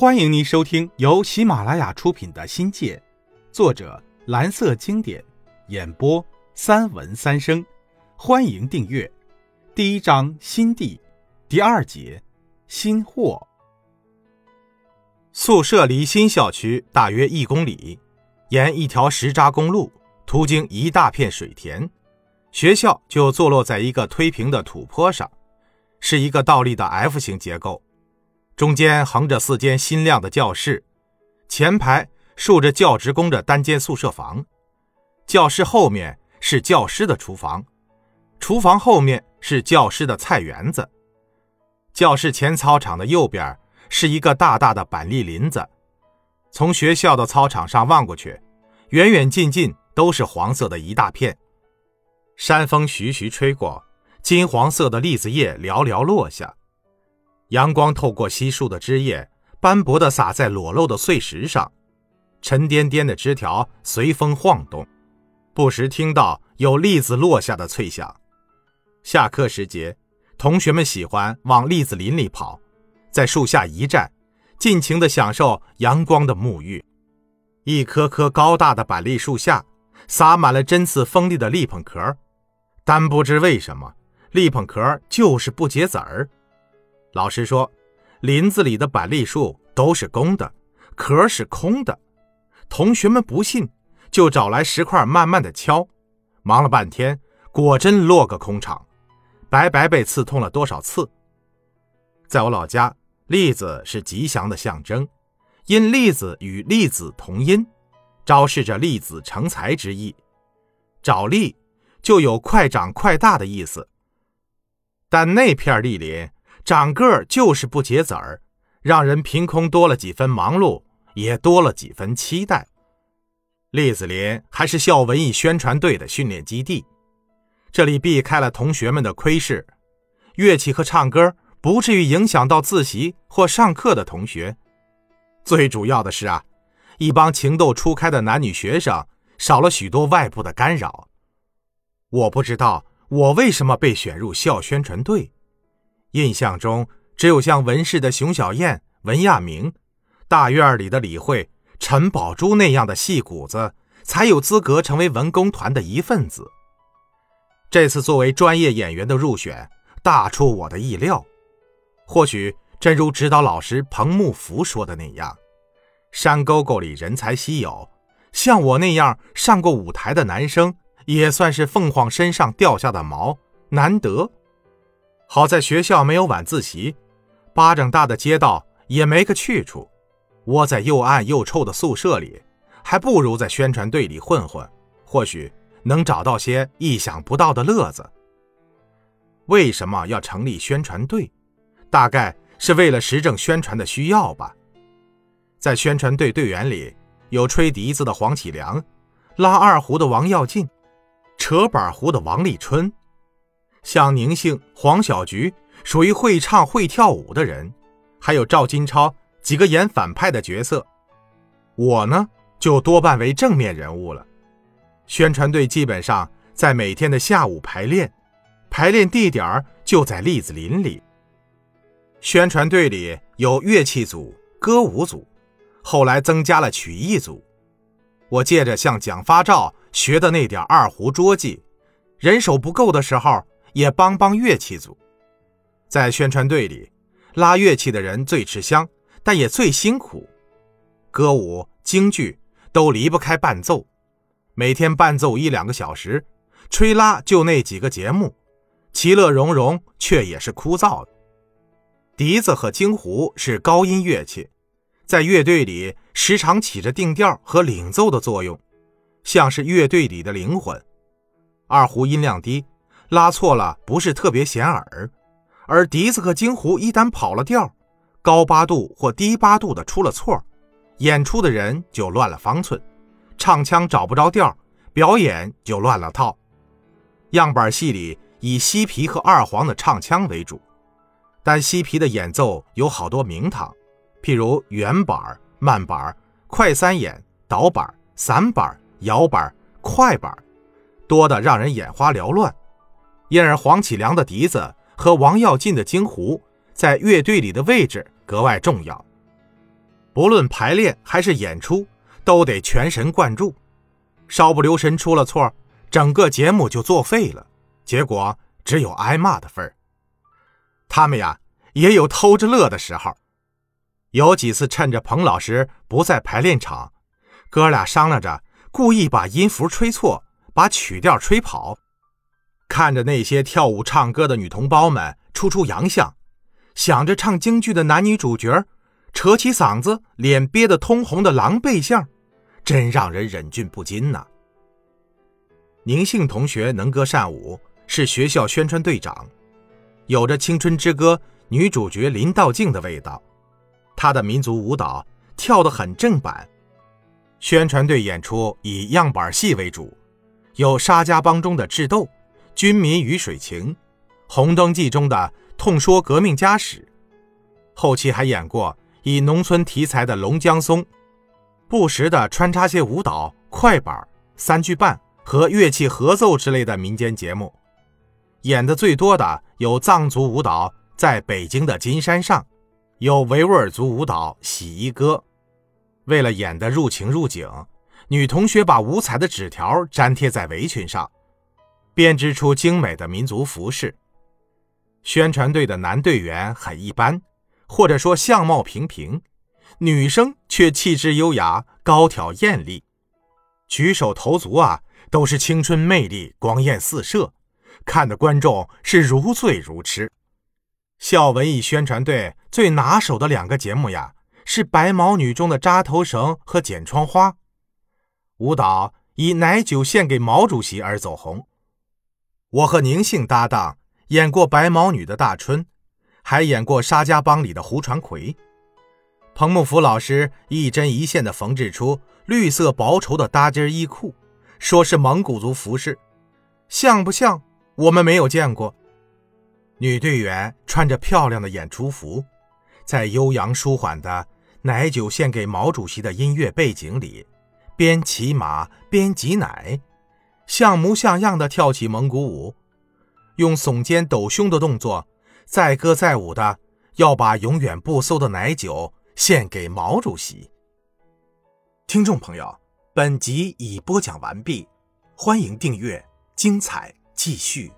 欢迎您收听由喜马拉雅出品的《新界》，作者蓝色经典，演播三文三生。欢迎订阅。第一章新地，第二节新货。宿舍离新校区大约一公里，沿一条石渣公路，途经一大片水田。学校就坐落在一个推平的土坡上，是一个倒立的 F 型结构。中间横着四间新亮的教室，前排竖着教职工的单间宿舍房，教室后面是教师的厨房，厨房后面是教师的菜园子。教室前操场的右边是一个大大的板栗林子，从学校的操场上望过去，远远近近都是黄色的一大片。山风徐徐吹过，金黄色的栗子叶寥寥落下。阳光透过稀疏的枝叶，斑驳地洒在裸露的碎石上，沉甸甸的枝条随风晃动，不时听到有栗子落下的脆响。下课时节，同学们喜欢往栗子林里跑，在树下一站，尽情地享受阳光的沐浴。一棵棵高大的板栗树下，撒满了针刺锋利的栗棚壳，但不知为什么，栗棚壳就是不结籽儿。老师说，林子里的板栗树都是公的，壳是空的。同学们不信，就找来石块慢慢的敲，忙了半天，果真落个空场，白白被刺痛了多少次。在我老家，栗子是吉祥的象征，因栗子与栗子同音，昭示着栗子成才之意。找栗就有快长快大的意思，但那片栗林。长个儿就是不结籽儿，让人凭空多了几分忙碌，也多了几分期待。栗子林还是校文艺宣传队的训练基地，这里避开了同学们的窥视，乐器和唱歌不至于影响到自习或上课的同学。最主要的是啊，一帮情窦初开的男女学生少了许多外部的干扰。我不知道我为什么被选入校宣传队。印象中，只有像文氏的熊小燕、文亚明，大院里的李慧、陈宝珠那样的戏骨子，才有资格成为文工团的一份子。这次作为专业演员的入选，大出我的意料。或许真如指导老师彭木福说的那样，山沟沟里人才稀有，像我那样上过舞台的男生，也算是凤凰身上掉下的毛，难得。好在学校没有晚自习，巴掌大的街道也没个去处，窝在又暗又臭的宿舍里，还不如在宣传队里混混，或许能找到些意想不到的乐子。为什么要成立宣传队？大概是为了时政宣传的需要吧。在宣传队队员里，有吹笛子的黄启良，拉二胡的王耀进，扯板胡的王立春。像宁幸、黄小菊属于会唱会跳舞的人，还有赵金超几个演反派的角色。我呢，就多半为正面人物了。宣传队基本上在每天的下午排练，排练地点就在栗子林里。宣传队里有乐器组、歌舞组，后来增加了曲艺组。我借着向蒋发照学的那点二胡捉技，人手不够的时候。也帮帮乐器组，在宣传队里，拉乐器的人最吃香，但也最辛苦。歌舞、京剧都离不开伴奏，每天伴奏一两个小时，吹拉就那几个节目，其乐融融却也是枯燥的。笛子和京胡是高音乐器，在乐队里时常起着定调和领奏的作用，像是乐队里的灵魂。二胡音量低。拉错了不是特别显耳，而笛子和京胡一旦跑了调，高八度或低八度的出了错，演出的人就乱了方寸，唱腔找不着调，表演就乱了套。样板戏里以西皮和二黄的唱腔为主，但西皮的演奏有好多名堂，譬如圆板、慢板、快三眼、倒板、散板、摇板、快板，多的让人眼花缭乱。因而，黄启良的笛子和王耀进的京胡在乐队里的位置格外重要。不论排练还是演出，都得全神贯注，稍不留神出了错，整个节目就作废了，结果只有挨骂的份儿。他们呀，也有偷着乐的时候，有几次趁着彭老师不在排练场，哥俩商量着，故意把音符吹错，把曲调吹跑，看着那些跳舞唱歌的女同胞们出出洋相，想着唱京剧的男女主角。扯起嗓子，脸憋得通红的狼狈相，真让人忍俊不禁呐。宁幸同学能歌善舞，是学校宣传队长，有着《青春之歌》女主角林道静的味道。她的民族舞蹈跳得很正版。宣传队演出以样板戏为主，有沙家浜中的智斗、军民鱼水情、红灯记中的痛说革命家史，后期还演过。以农村题材的《龙江松》，不时的穿插些舞蹈、快板、三句半和乐器合奏之类的民间节目。演的最多的有藏族舞蹈，在北京的金山上，有维吾尔族舞蹈《洗衣歌》。为了演得入情入景，女同学把五彩的纸条粘贴在围裙上，编织出精美的民族服饰。宣传队的男队员很一般。或者说相貌平平，女生却气质优雅、高挑艳丽，举手投足啊都是青春魅力、光艳四射，看的观众是如醉如痴。校文艺宣传队最拿手的两个节目呀，是《白毛女》中的扎头绳和剪窗花，舞蹈以奶酒献给毛主席而走红。我和宁姓搭档演过《白毛女》的大春。还演过《沙家浜》里的胡传魁，彭木福老师一针一线地缝制出绿色薄绸的搭肩衣裤，说是蒙古族服饰，像不像？我们没有见过。女队员穿着漂亮的演出服，在悠扬舒缓的“奶酒献给毛主席”的音乐背景里，边骑马边挤奶，像模像样的跳起蒙古舞，用耸肩抖胸的动作。载歌载舞的要把永远不馊的奶酒献给毛主席。听众朋友，本集已播讲完毕，欢迎订阅，精彩继续。